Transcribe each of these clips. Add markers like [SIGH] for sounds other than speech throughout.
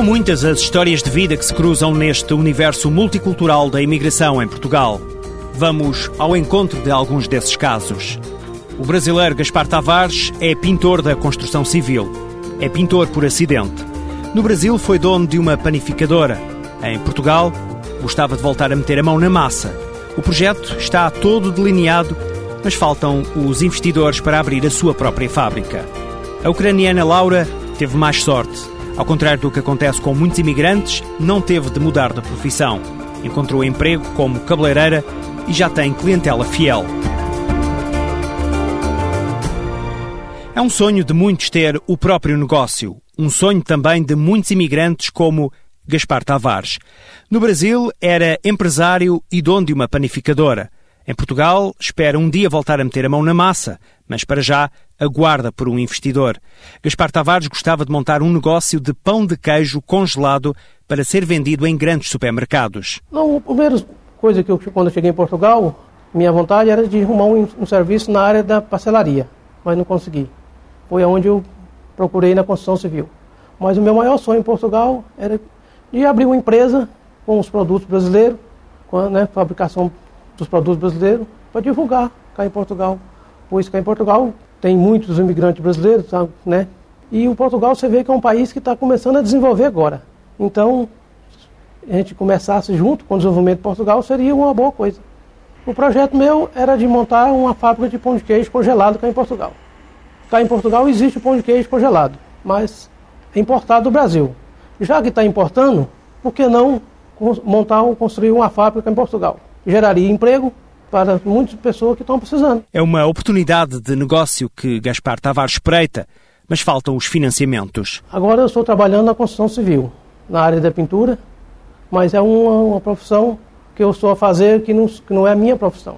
São muitas as histórias de vida que se cruzam neste universo multicultural da imigração em Portugal. Vamos ao encontro de alguns desses casos. O brasileiro Gaspar Tavares é pintor da construção civil. É pintor por acidente. No Brasil foi dono de uma panificadora. Em Portugal, gostava de voltar a meter a mão na massa. O projeto está todo delineado, mas faltam os investidores para abrir a sua própria fábrica. A ucraniana Laura teve mais sorte. Ao contrário do que acontece com muitos imigrantes, não teve de mudar de profissão. Encontrou emprego como cabeleireira e já tem clientela fiel. É um sonho de muitos ter o próprio negócio. Um sonho também de muitos imigrantes como Gaspar Tavares. No Brasil, era empresário e dono de uma panificadora. Em Portugal, espera um dia voltar a meter a mão na massa, mas para já aguarda por um investidor. Gaspar Tavares gostava de montar um negócio de pão de queijo congelado para ser vendido em grandes supermercados. Não, a primeira coisa que eu, quando eu cheguei em Portugal, minha vontade era de arrumar um, um serviço na área da parcelaria, mas não consegui. Foi onde eu procurei na construção civil. Mas o meu maior sonho em Portugal era de abrir uma empresa com os produtos brasileiros, com né, fabricação dos produtos brasileiros, para divulgar cá em Portugal. Pois cá em Portugal tem muitos imigrantes brasileiros, sabe, né? E o Portugal você vê que é um país que está começando a desenvolver agora. Então, a gente começasse junto com o desenvolvimento de Portugal seria uma boa coisa. O projeto meu era de montar uma fábrica de pão de queijo congelado cá em Portugal. Cá em Portugal existe pão de queijo congelado, mas é importado do Brasil. Já que está importando, por que não montar ou construir uma fábrica em Portugal? Geraria emprego para muitas pessoas que estão precisando. É uma oportunidade de negócio que Gaspar Tavares espreita, mas faltam os financiamentos. Agora eu estou trabalhando na construção civil, na área da pintura, mas é uma, uma profissão que eu estou a fazer que não, que não é a minha profissão.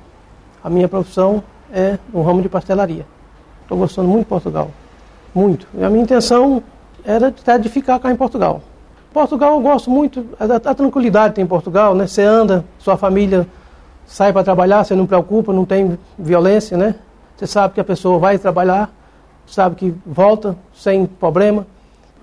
A minha profissão é no ramo de pastelaria. Estou gostando muito de Portugal, muito. E a minha intenção era até de ficar cá em Portugal. Portugal eu gosto muito, a, a tranquilidade tem em Portugal, né? Você anda, sua família sai para trabalhar, você não preocupa, não tem violência, né? Você sabe que a pessoa vai trabalhar, sabe que volta sem problema.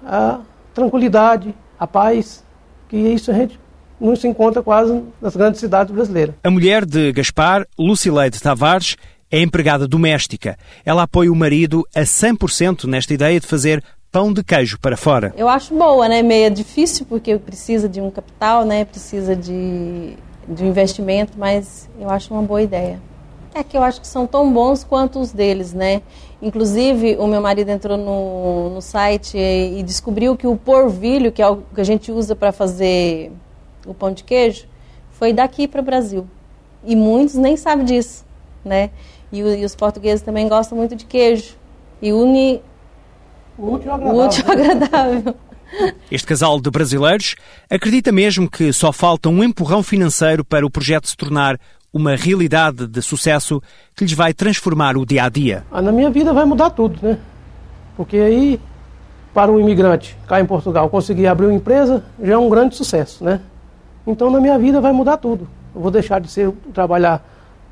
A tranquilidade, a paz, que isso a gente não se encontra quase nas grandes cidades brasileiras. A mulher de Gaspar, Lucileide Tavares, é empregada doméstica. Ela apoia o marido a 100% nesta ideia de fazer pão de queijo para fora. Eu acho boa, né? Meia difícil porque precisa de um capital, né? Precisa de, de um investimento, mas eu acho uma boa ideia. É que eu acho que são tão bons quanto os deles, né? Inclusive, o meu marido entrou no, no site e, e descobriu que o porvilho, que é o que a gente usa para fazer o pão de queijo, foi daqui para o Brasil. E muitos nem sabem disso, né? E, e, os portugueses também gostam muito de queijo. E une o útil agradável. O útil agradável. [LAUGHS] Este casal de brasileiros acredita mesmo que só falta um empurrão financeiro para o projeto se tornar uma realidade de sucesso que lhes vai transformar o dia a dia. Ah, na minha vida vai mudar tudo, né? Porque aí, para um imigrante cá em Portugal conseguir abrir uma empresa já é um grande sucesso, né? Então na minha vida vai mudar tudo. Eu vou deixar de ser trabalhar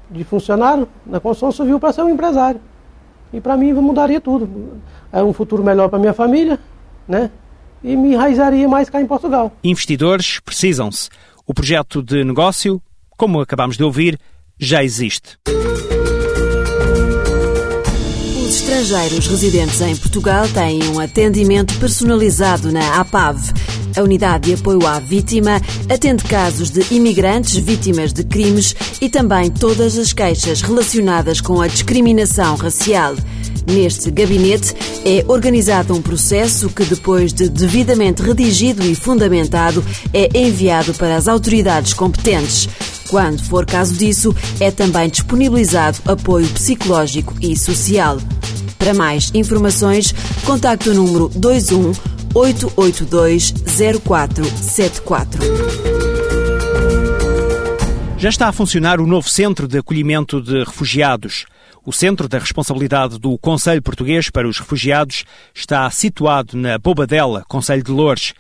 de funcionário na construção civil para ser um empresário. E para mim mudaria tudo. É um futuro melhor para minha família, né? E me enraizaria mais cá em Portugal. Investidores precisam-se. O projeto de negócio, como acabamos de ouvir, já existe. Os estrangeiros residentes em Portugal têm um atendimento personalizado na APAV a unidade de apoio à vítima atende casos de imigrantes vítimas de crimes e também todas as queixas relacionadas com a discriminação racial. Neste gabinete é organizado um processo que, depois de devidamente redigido e fundamentado, é enviado para as autoridades competentes. Quando for caso disso, é também disponibilizado apoio psicológico e social. Para mais informações, contacte o número 21 882 0474. Já está a funcionar o novo Centro de Acolhimento de Refugiados. O Centro da Responsabilidade do Conselho Português para os Refugiados está situado na Bobadela, Conselho de Loures.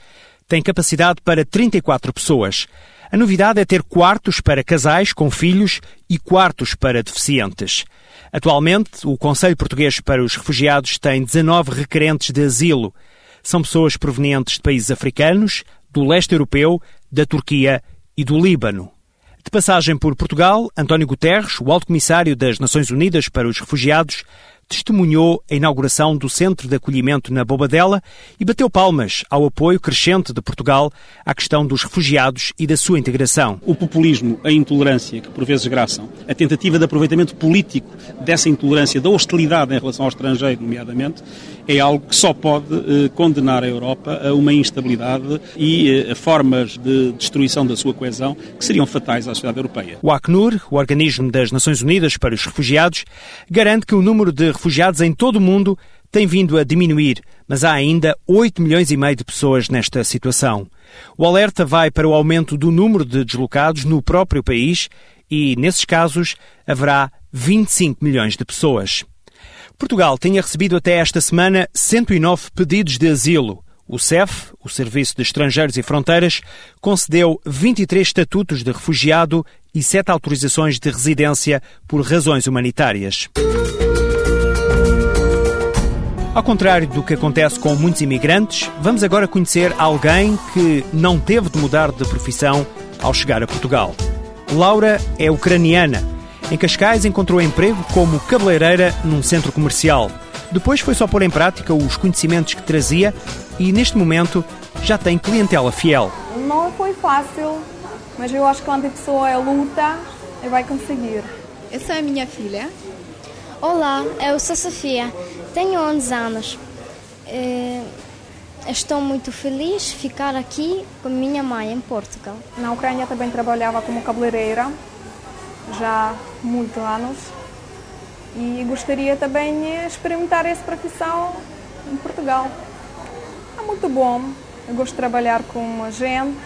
Tem capacidade para 34 pessoas. A novidade é ter quartos para casais com filhos e quartos para deficientes. Atualmente, o Conselho Português para os Refugiados tem 19 requerentes de asilo. são pessoas provenientes de países africanos, do leste europeu, da Turquia e do Líbano. De passagem por Portugal, António Guterres, o alto comissário das Nações Unidas para os Refugiados, testemunhou a inauguração do Centro de Acolhimento na Bobadela e bateu palmas ao apoio crescente de Portugal à questão dos refugiados e da sua integração. O populismo, a intolerância que por vezes graçam, a tentativa de aproveitamento político dessa intolerância, da hostilidade em relação ao estrangeiro, nomeadamente, é algo que só pode eh, condenar a Europa a uma instabilidade e eh, a formas de destruição da sua coesão que seriam fatais à sociedade europeia. O Acnur, o Organismo das Nações Unidas para os Refugiados, garante que o número de refugiados em todo o mundo tem vindo a diminuir, mas há ainda 8 milhões e meio de pessoas nesta situação. O alerta vai para o aumento do número de deslocados no próprio país e, nesses casos, haverá 25 milhões de pessoas. Portugal tinha recebido até esta semana 109 pedidos de asilo. O CEF, o Serviço de Estrangeiros e Fronteiras, concedeu 23 estatutos de refugiado e 7 autorizações de residência por razões humanitárias. Ao contrário do que acontece com muitos imigrantes, vamos agora conhecer alguém que não teve de mudar de profissão ao chegar a Portugal. Laura é ucraniana. Em Cascais encontrou emprego como cabeleireira num centro comercial. Depois foi só pôr em prática os conhecimentos que trazia e, neste momento, já tem clientela fiel. Não foi fácil, mas eu acho que quando a pessoa é luta, vai conseguir. Essa é a minha filha. Olá, eu sou Sofia. Tenho 11 anos. É, estou muito feliz de ficar aqui com minha mãe em Portugal. Na Ucrânia também trabalhava como cabeleireira, já há muitos anos. E gostaria também de experimentar essa profissão em Portugal. É muito bom. Eu gosto de trabalhar com gente,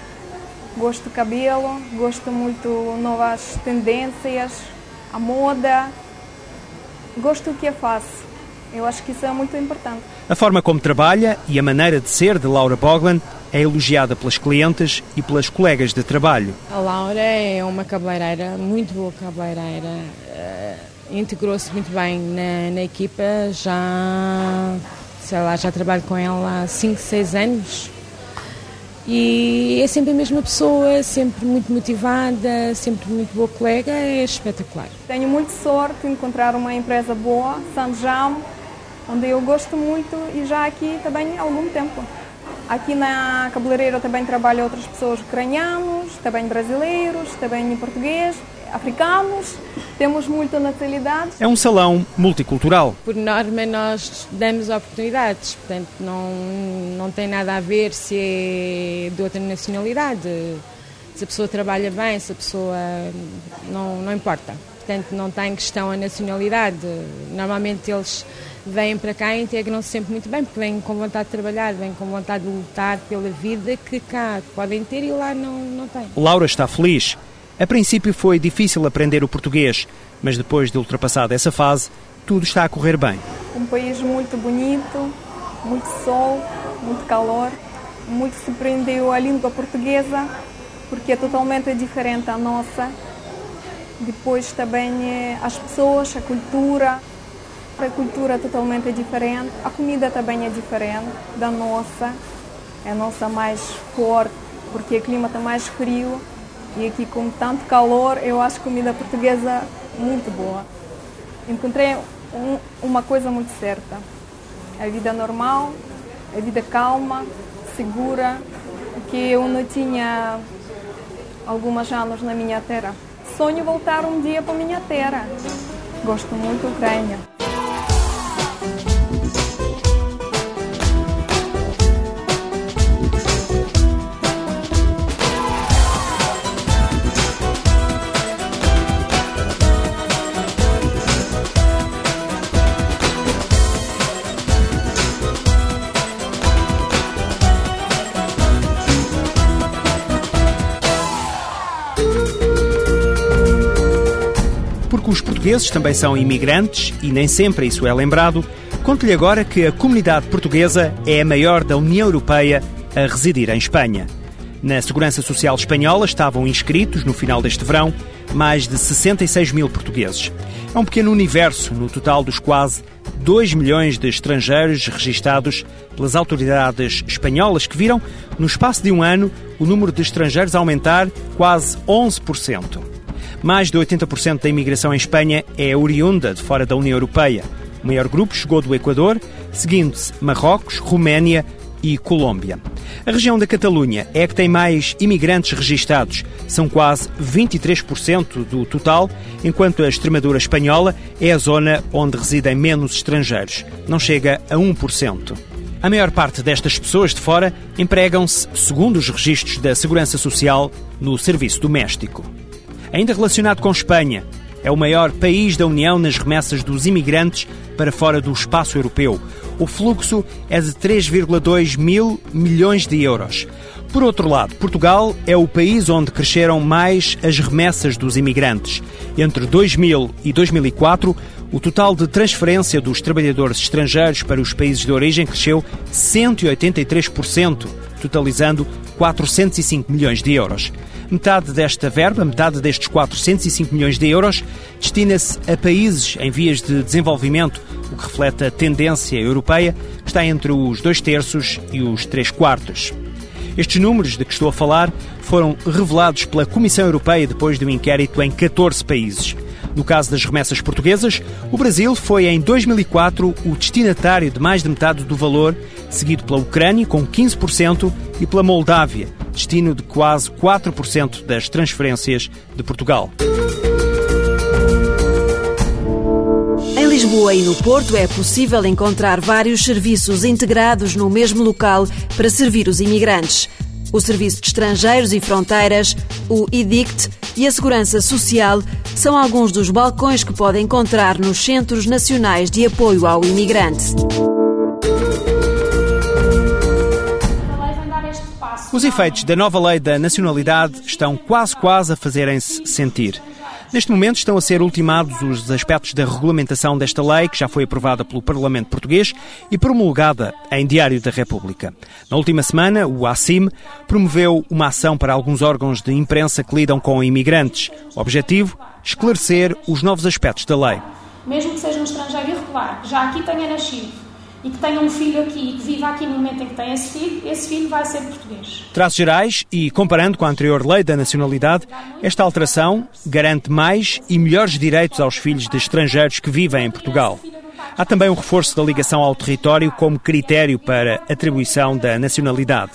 gosto de cabelo, gosto muito novas tendências, a moda. Gosto do que eu faço. Eu acho que isso é muito importante. A forma como trabalha e a maneira de ser de Laura Boglan é elogiada pelas clientes e pelas colegas de trabalho. A Laura é uma cabeleireira, muito boa cabeleireira. Uh, Integrou-se muito bem na, na, equipa, já, sei lá, já trabalho com ela há 5, 6 anos. E é sempre a mesma pessoa, sempre muito motivada, sempre muito boa colega, é espetacular. Tenho muita sorte de encontrar uma empresa boa, Sanjam, onde eu gosto muito e já aqui também há algum tempo. Aqui na cabeleireira também trabalham outras pessoas ucranianos, também brasileiros, também português, africanos. Temos muita nacionalidade. É um salão multicultural. Por norma, nós damos oportunidades, portanto, não, não tem nada a ver se é de outra nacionalidade. Se a pessoa trabalha bem, se a pessoa. não, não importa. Portanto, não tem questão a nacionalidade. Normalmente eles vêm para cá e integram-se sempre muito bem, porque vêm com vontade de trabalhar, vêm com vontade de lutar pela vida que cá podem ter e lá não, não têm. Laura está feliz. A princípio foi difícil aprender o português, mas depois de ultrapassada essa fase, tudo está a correr bem. Um país muito bonito, muito sol, muito calor. Muito surpreendeu a língua portuguesa, porque é totalmente diferente da nossa. Depois também eh, as pessoas, a cultura, a cultura é totalmente diferente, a comida também é diferente da nossa, é a nossa mais forte, porque o clima está mais frio e aqui com tanto calor, eu acho comida portuguesa muito boa. Encontrei um, uma coisa muito certa, a vida normal, a vida calma, segura, que eu não tinha alguns anos na minha terra. Sonho voltar um dia para minha terra. Gosto muito da Ucrânia. Os portugueses também são imigrantes e nem sempre isso é lembrado, conto-lhe agora que a comunidade portuguesa é a maior da União Europeia a residir em Espanha. Na Segurança Social Espanhola estavam inscritos, no final deste verão, mais de 66 mil portugueses. É um pequeno universo no total dos quase 2 milhões de estrangeiros registados pelas autoridades espanholas que viram, no espaço de um ano, o número de estrangeiros aumentar quase 11%. Mais de 80% da imigração em Espanha é oriunda de fora da União Europeia. O maior grupo chegou do Equador, seguindo-se Marrocos, Roménia e Colômbia. A região da Catalunha é que tem mais imigrantes registados, são quase 23% do total, enquanto a Extremadura espanhola é a zona onde residem menos estrangeiros, não chega a 1%. A maior parte destas pessoas de fora empregam-se, segundo os registros da Segurança Social, no serviço doméstico. Ainda relacionado com Espanha, é o maior país da União nas remessas dos imigrantes para fora do espaço europeu. O fluxo é de 3,2 mil milhões de euros. Por outro lado, Portugal é o país onde cresceram mais as remessas dos imigrantes. Entre 2000 e 2004, o total de transferência dos trabalhadores estrangeiros para os países de origem cresceu 183%, totalizando 405 milhões de euros. Metade desta verba, metade destes 405 milhões de euros, destina-se a países em vias de desenvolvimento, o que reflete a tendência europeia, que está entre os dois terços e os três quartos. Estes números de que estou a falar foram revelados pela Comissão Europeia depois de um inquérito em 14 países. No caso das remessas portuguesas, o Brasil foi em 2004 o destinatário de mais de metade do valor, seguido pela Ucrânia, com 15%, e pela Moldávia, destino de quase 4% das transferências de Portugal. Em Lisboa e no Porto é possível encontrar vários serviços integrados no mesmo local para servir os imigrantes. O Serviço de Estrangeiros e Fronteiras, o IDICT e a Segurança Social são alguns dos balcões que pode encontrar nos Centros Nacionais de Apoio ao Imigrante. Os efeitos da nova lei da nacionalidade estão quase quase a fazerem-se sentir. Neste momento estão a ser ultimados os aspectos da regulamentação desta lei, que já foi aprovada pelo Parlamento Português e promulgada em Diário da República. Na última semana, o ACIM promoveu uma ação para alguns órgãos de imprensa que lidam com imigrantes. Objetivo? Esclarecer os novos aspectos da lei. Mesmo que seja um estrangeiro irregular, já aqui tenha nascido, e que tenha um filho aqui e que viva aqui no momento em que tem esse filho, esse filho vai ser português. Traços gerais e comparando com a anterior lei da nacionalidade, esta alteração garante mais e melhores direitos aos filhos de estrangeiros que vivem em Portugal. Há também um reforço da ligação ao território como critério para atribuição da nacionalidade.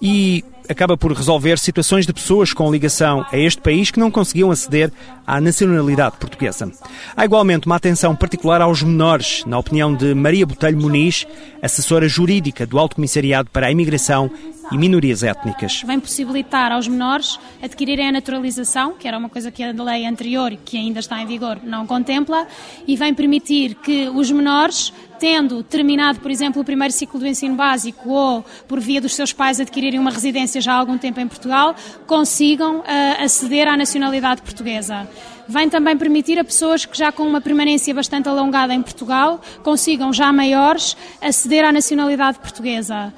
E acaba por resolver situações de pessoas com ligação a este país que não conseguiam aceder à nacionalidade portuguesa. Há igualmente uma atenção particular aos menores, na opinião de Maria Botelho Muniz, assessora jurídica do Alto Comissariado para a Imigração e minorias étnicas. Vem possibilitar aos menores adquirirem a naturalização, que era uma coisa que a lei anterior, que ainda está em vigor, não contempla, e vem permitir que os menores tendo terminado, por exemplo, o primeiro ciclo do ensino básico ou por via dos seus pais adquirirem uma residência já há algum tempo em Portugal, consigam uh, aceder à nacionalidade portuguesa. Vem também permitir a pessoas que já com uma permanência bastante alongada em Portugal consigam, já maiores, aceder à nacionalidade portuguesa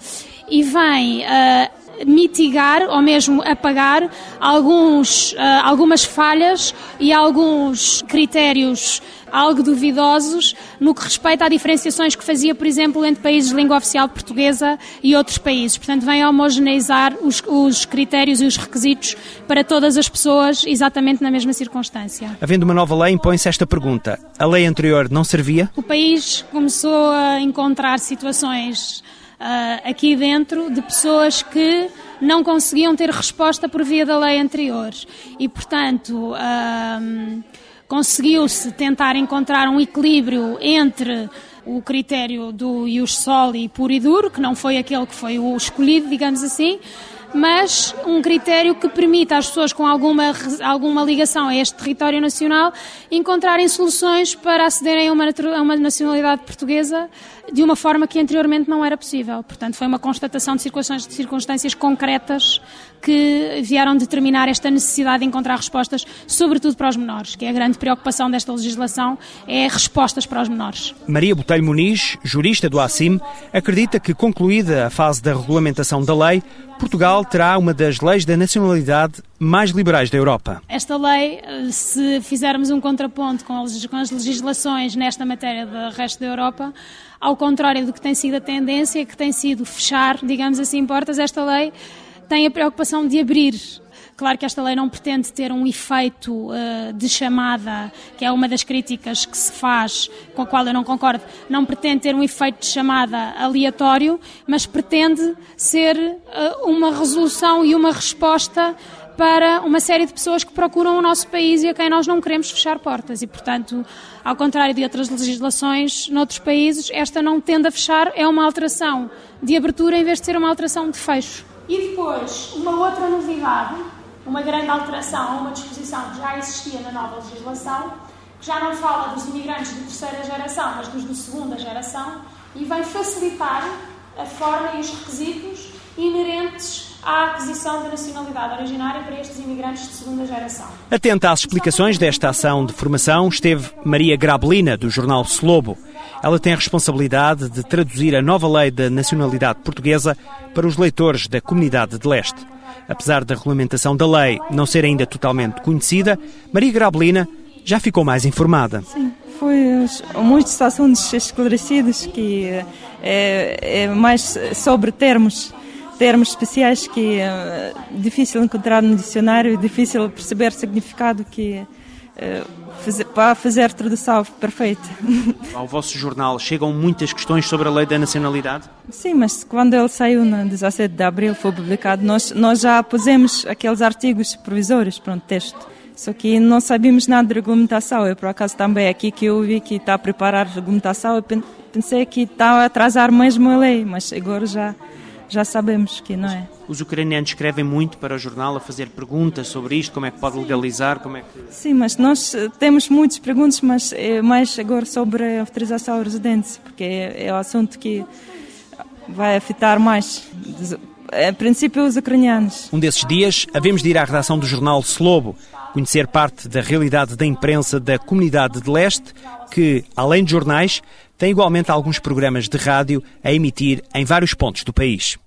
e vem uh, mitigar ou mesmo apagar alguns, uh, algumas falhas e alguns critérios algo duvidosos no que respeita a diferenciações que fazia, por exemplo, entre países de língua oficial portuguesa e outros países. Portanto, vem homogeneizar os, os critérios e os requisitos para todas as pessoas exatamente na mesma circunstância. Havendo uma nova lei, impõe-se esta pergunta. A lei anterior não servia? O país começou a encontrar situações uh, aqui dentro de pessoas que não conseguiam ter resposta por via da lei anterior. E, portanto, uh, conseguiu-se tentar encontrar um equilíbrio entre o critério do ius soli puro e duro, que não foi aquele que foi o escolhido, digamos assim, mas um critério que permita às pessoas com alguma, alguma ligação a este território nacional encontrarem soluções para acederem a uma, a uma nacionalidade portuguesa de uma forma que anteriormente não era possível. Portanto, foi uma constatação de circunstâncias, de circunstâncias concretas que vieram determinar esta necessidade de encontrar respostas, sobretudo para os menores, que é a grande preocupação desta legislação, é respostas para os menores. Maria Botelho Muniz, jurista do ACIM, acredita que, concluída a fase da regulamentação da lei, Portugal terá uma das leis da nacionalidade mais liberais da Europa. Esta lei, se fizermos um contraponto com as legislações nesta matéria do resto da Europa, ao contrário do que tem sido a tendência, que tem sido fechar, digamos assim, portas, esta lei tem a preocupação de abrir Claro que esta lei não pretende ter um efeito uh, de chamada, que é uma das críticas que se faz, com a qual eu não concordo, não pretende ter um efeito de chamada aleatório, mas pretende ser uh, uma resolução e uma resposta para uma série de pessoas que procuram o nosso país e a quem nós não queremos fechar portas. E, portanto, ao contrário de outras legislações noutros países, esta não tende a fechar, é uma alteração de abertura em vez de ser uma alteração de fecho. E depois, uma outra novidade uma grande alteração a uma disposição que já existia na nova legislação, que já não fala dos imigrantes de terceira geração, mas dos de segunda geração, e vem facilitar a forma e os requisitos inerentes à aquisição da nacionalidade originária para estes imigrantes de segunda geração. Atenta às explicações desta ação de formação esteve Maria Grabelina, do jornal Slobo. Ela tem a responsabilidade de traduzir a nova lei da nacionalidade portuguesa para os leitores da comunidade de leste. Apesar da regulamentação da lei não ser ainda totalmente conhecida, Maria Grabelina já ficou mais informada. Sim, foi muitos assuntos esclarecidos que é, é mais sobre termos termos especiais que é difícil encontrar no dicionário, difícil perceber o significado que para fazer a tradução perfeita. [LAUGHS] Ao vosso jornal chegam muitas questões sobre a lei da nacionalidade? Sim, mas quando ele saiu no 17 de abril, foi publicado, nós, nós já pusemos aqueles artigos provisórios, pronto, texto. Só que não sabíamos nada de regulamentação. Eu, por acaso, também aqui que eu vi que está a preparar a regulamentação, eu pensei que está a atrasar mesmo a lei, mas agora já já sabemos que não é. Os ucranianos escrevem muito para o jornal a fazer perguntas sobre isto, como é que pode legalizar, como é que... Sim, mas nós eh, temos muitas perguntas, mas é mais agora sobre a autorização à residência, porque é, é o assunto que vai afetar mais, a princípio, os ucranianos. Um desses dias, havemos de ir à redação do jornal Slobo, conhecer parte da realidade da imprensa da comunidade de leste, que, além de jornais, tem igualmente alguns programas de rádio a emitir em vários pontos do país.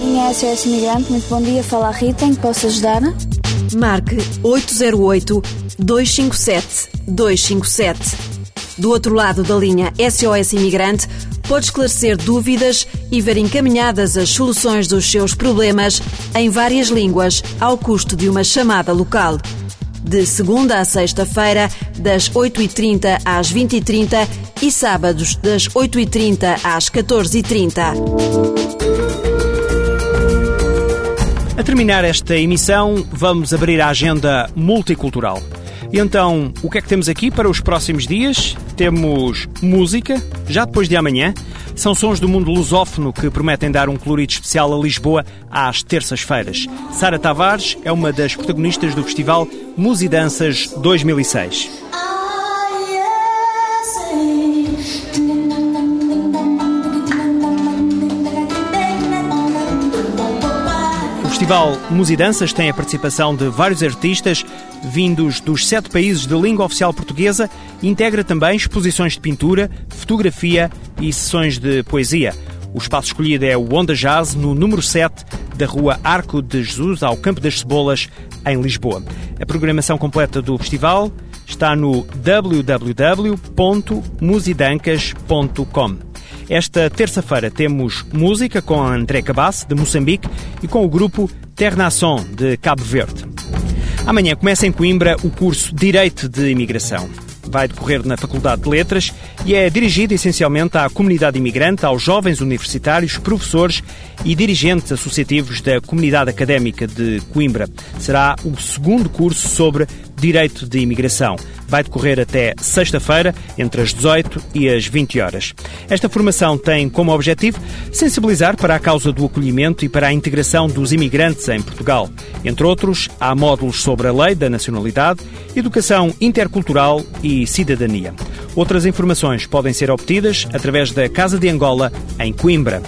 Minha SOS Imigrante, muito bom dia. Fala a Rita, em que posso ajudar? Marque 808 257 257. Do outro lado da linha SOS Imigrante, pode esclarecer dúvidas e ver encaminhadas as soluções dos seus problemas em várias línguas, ao custo de uma chamada local de segunda a sexta-feira, das 8h30 às 20h30 e sábados, das 8h30 às 14h30. A terminar esta emissão, vamos abrir a agenda multicultural. E então, o que é que temos aqui para os próximos dias? Temos música, já depois de amanhã. São sons do mundo lusófono que prometem dar um colorido especial a Lisboa às terças-feiras. Sara Tavares é uma das protagonistas do festival Musidanças 2006. Festival Musidanças tem a participação de vários artistas vindos dos sete países de língua oficial portuguesa e integra também exposições de pintura, fotografia e sessões de poesia. O espaço escolhido é o Onda Jazz, no número 7 da rua Arco de Jesus, ao Campo das Cebolas, em Lisboa. A programação completa do festival está no www.musidancas.com. Esta terça-feira temos música com André Cabasse, de Moçambique, e com o grupo Ternason, de Cabo Verde. Amanhã começa em Coimbra o curso Direito de Imigração. Vai decorrer na Faculdade de Letras e é dirigido essencialmente à comunidade imigrante, aos jovens universitários, professores e dirigentes associativos da comunidade académica de Coimbra. Será o segundo curso sobre Direito de Imigração. Vai decorrer até sexta-feira, entre as 18 e as 20 horas. Esta formação tem como objetivo sensibilizar para a causa do acolhimento e para a integração dos imigrantes em Portugal. Entre outros, há módulos sobre a lei da nacionalidade, educação intercultural e cidadania. Outras informações podem ser obtidas através da Casa de Angola, em Coimbra.